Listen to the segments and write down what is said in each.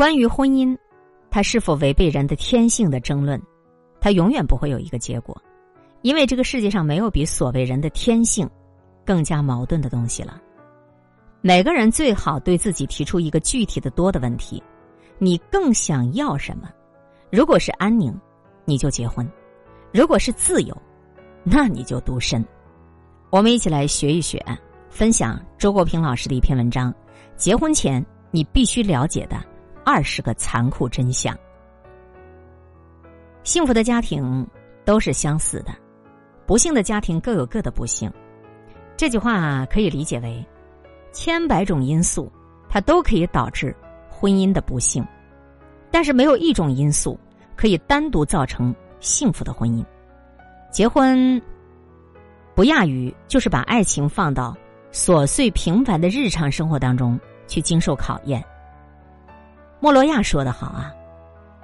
关于婚姻，它是否违背人的天性的争论，它永远不会有一个结果，因为这个世界上没有比所谓人的天性更加矛盾的东西了。每个人最好对自己提出一个具体的多的问题：你更想要什么？如果是安宁，你就结婚；如果是自由，那你就独身。我们一起来学一学，分享周国平老师的一篇文章：结婚前你必须了解的二十个残酷真相。幸福的家庭都是相似的，不幸的家庭各有各的不幸。这句话可以理解为：千百种因素，它都可以导致婚姻的不幸，但是没有一种因素可以单独造成幸福的婚姻。结婚。不亚于就是把爱情放到琐碎平凡的日常生活当中去经受考验。莫罗亚说的好啊，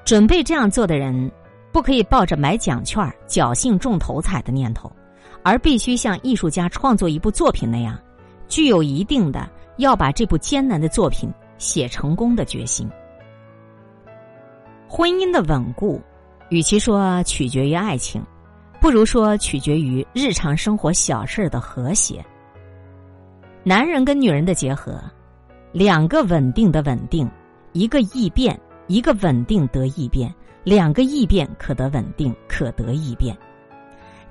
准备这样做的人，不可以抱着买奖券、侥幸中头彩的念头，而必须像艺术家创作一部作品那样，具有一定的要把这部艰难的作品写成功的决心。婚姻的稳固，与其说取决于爱情。不如说取决于日常生活小事的和谐。男人跟女人的结合，两个稳定的稳定，一个异变，一个稳定得异变，两个异变可得稳定，可得异变。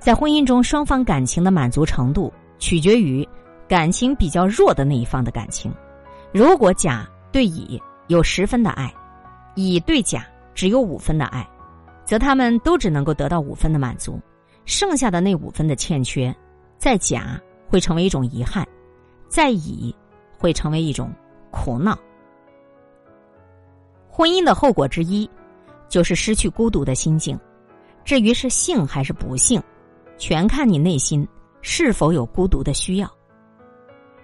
在婚姻中，双方感情的满足程度取决于感情比较弱的那一方的感情。如果甲对乙有十分的爱，乙对甲只有五分的爱，则他们都只能够得到五分的满足。剩下的那五分的欠缺，在甲会成为一种遗憾，在乙会成为一种苦恼。婚姻的后果之一，就是失去孤独的心境。至于是幸还是不幸，全看你内心是否有孤独的需要。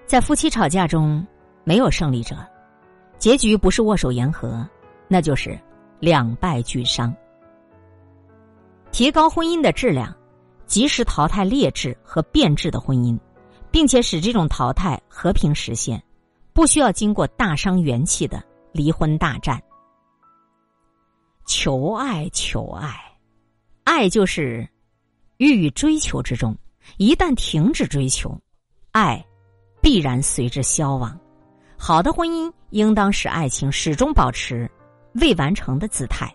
在夫妻吵架中，没有胜利者，结局不是握手言和，那就是两败俱伤。提高婚姻的质量。及时淘汰劣质和变质的婚姻，并且使这种淘汰和平实现，不需要经过大伤元气的离婚大战。求爱，求爱，爱就是欲与追求之中，一旦停止追求，爱必然随之消亡。好的婚姻应当使爱情始终保持未完成的姿态。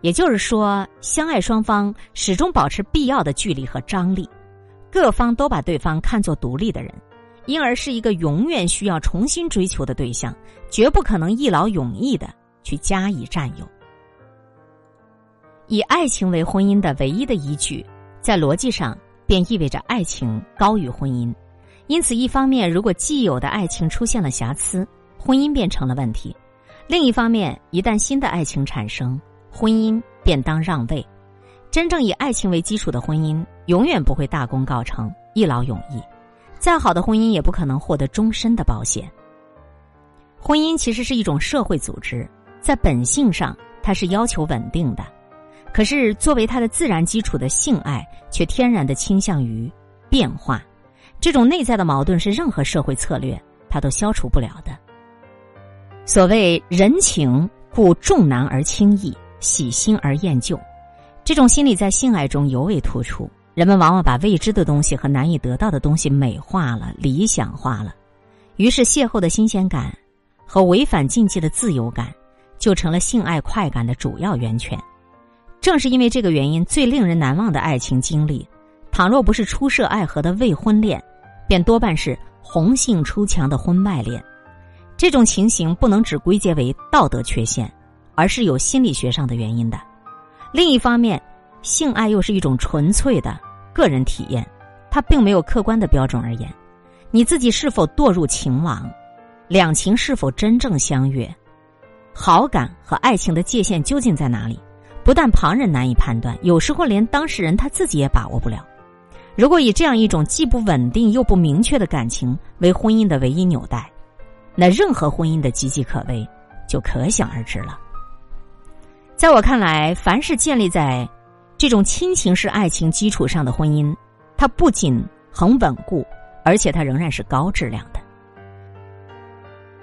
也就是说，相爱双方始终保持必要的距离和张力，各方都把对方看作独立的人，因而是一个永远需要重新追求的对象，绝不可能一劳永逸的去加以占有。以爱情为婚姻的唯一的依据，在逻辑上便意味着爱情高于婚姻，因此，一方面，如果既有的爱情出现了瑕疵，婚姻便成了问题；另一方面，一旦新的爱情产生，婚姻便当让位，真正以爱情为基础的婚姻永远不会大功告成、一劳永逸。再好的婚姻也不可能获得终身的保险。婚姻其实是一种社会组织，在本性上它是要求稳定的，可是作为它的自然基础的性爱却天然的倾向于变化。这种内在的矛盾是任何社会策略它都消除不了的。所谓人情，故重男而轻义。喜新而厌旧，这种心理在性爱中尤为突出。人们往往把未知的东西和难以得到的东西美化了、理想化了，于是邂逅的新鲜感和违反禁忌的自由感，就成了性爱快感的主要源泉。正是因为这个原因，最令人难忘的爱情经历，倘若不是初涉爱河的未婚恋，便多半是红杏出墙的婚外恋。这种情形不能只归结为道德缺陷。而是有心理学上的原因的。另一方面，性爱又是一种纯粹的个人体验，它并没有客观的标准而言。你自己是否堕入情网，两情是否真正相悦，好感和爱情的界限究竟在哪里？不但旁人难以判断，有时候连当事人他自己也把握不了。如果以这样一种既不稳定又不明确的感情为婚姻的唯一纽带，那任何婚姻的岌岌可危就可想而知了。在我看来，凡是建立在这种亲情式爱情基础上的婚姻，它不仅很稳固，而且它仍然是高质量的。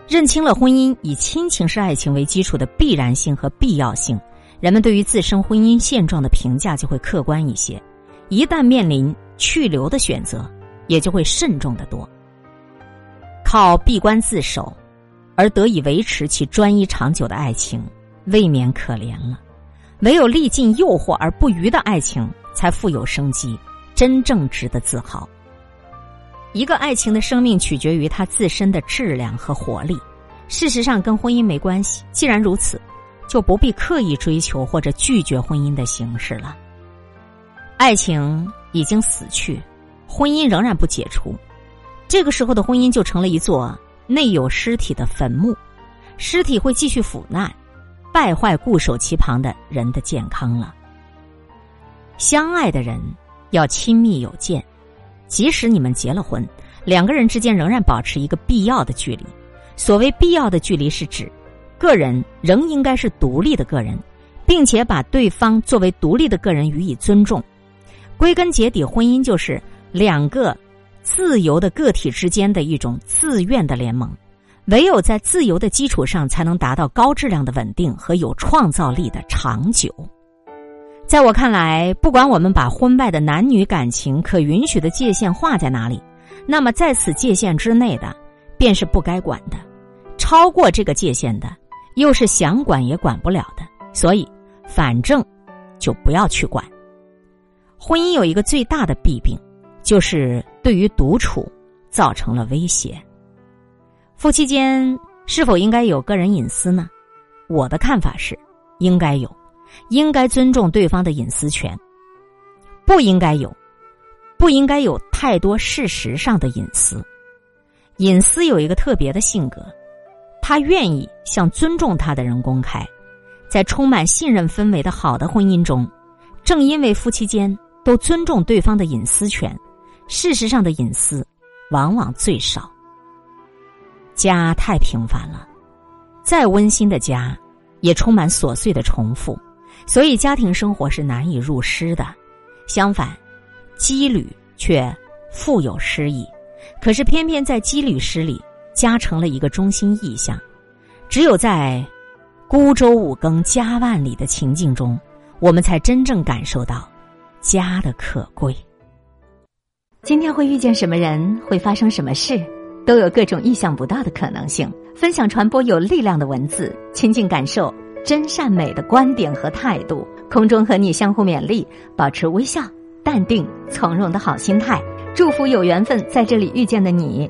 认清了婚姻以亲情式爱情为基础的必然性和必要性，人们对于自身婚姻现状的评价就会客观一些。一旦面临去留的选择，也就会慎重的多。靠闭关自守而得以维持其专一长久的爱情，未免可怜了。唯有历尽诱惑而不渝的爱情，才富有生机，真正值得自豪。一个爱情的生命取决于它自身的质量和活力，事实上跟婚姻没关系。既然如此，就不必刻意追求或者拒绝婚姻的形式了。爱情已经死去，婚姻仍然不解除，这个时候的婚姻就成了一座内有尸体的坟墓，尸体会继续腐烂，败坏固守其旁的人的健康了。相爱的人要亲密有间。即使你们结了婚，两个人之间仍然保持一个必要的距离。所谓必要的距离，是指个人仍应该是独立的个人，并且把对方作为独立的个人予以尊重。归根结底，婚姻就是两个自由的个体之间的一种自愿的联盟。唯有在自由的基础上，才能达到高质量的稳定和有创造力的长久。在我看来，不管我们把婚外的男女感情可允许的界限划在哪里，那么在此界限之内的，便是不该管的；超过这个界限的，又是想管也管不了的。所以，反正就不要去管。婚姻有一个最大的弊病，就是对于独处造成了威胁。夫妻间是否应该有个人隐私呢？我的看法是，应该有。应该尊重对方的隐私权，不应该有，不应该有太多事实上的隐私。隐私有一个特别的性格，他愿意向尊重他的人公开。在充满信任氛围的好的婚姻中，正因为夫妻间都尊重对方的隐私权，事实上的隐私往往最少。家太平凡了，再温馨的家，也充满琐碎的重复。所以，家庭生活是难以入诗的。相反，羁旅却富有诗意。可是，偏偏在羁旅诗里加成了一个中心意象。只有在孤舟五更家万里的情境中，我们才真正感受到家的可贵。今天会遇见什么人，会发生什么事，都有各种意想不到的可能性。分享传播有力量的文字，亲近感受。真善美的观点和态度，空中和你相互勉励，保持微笑、淡定、从容的好心态。祝福有缘分在这里遇见的你，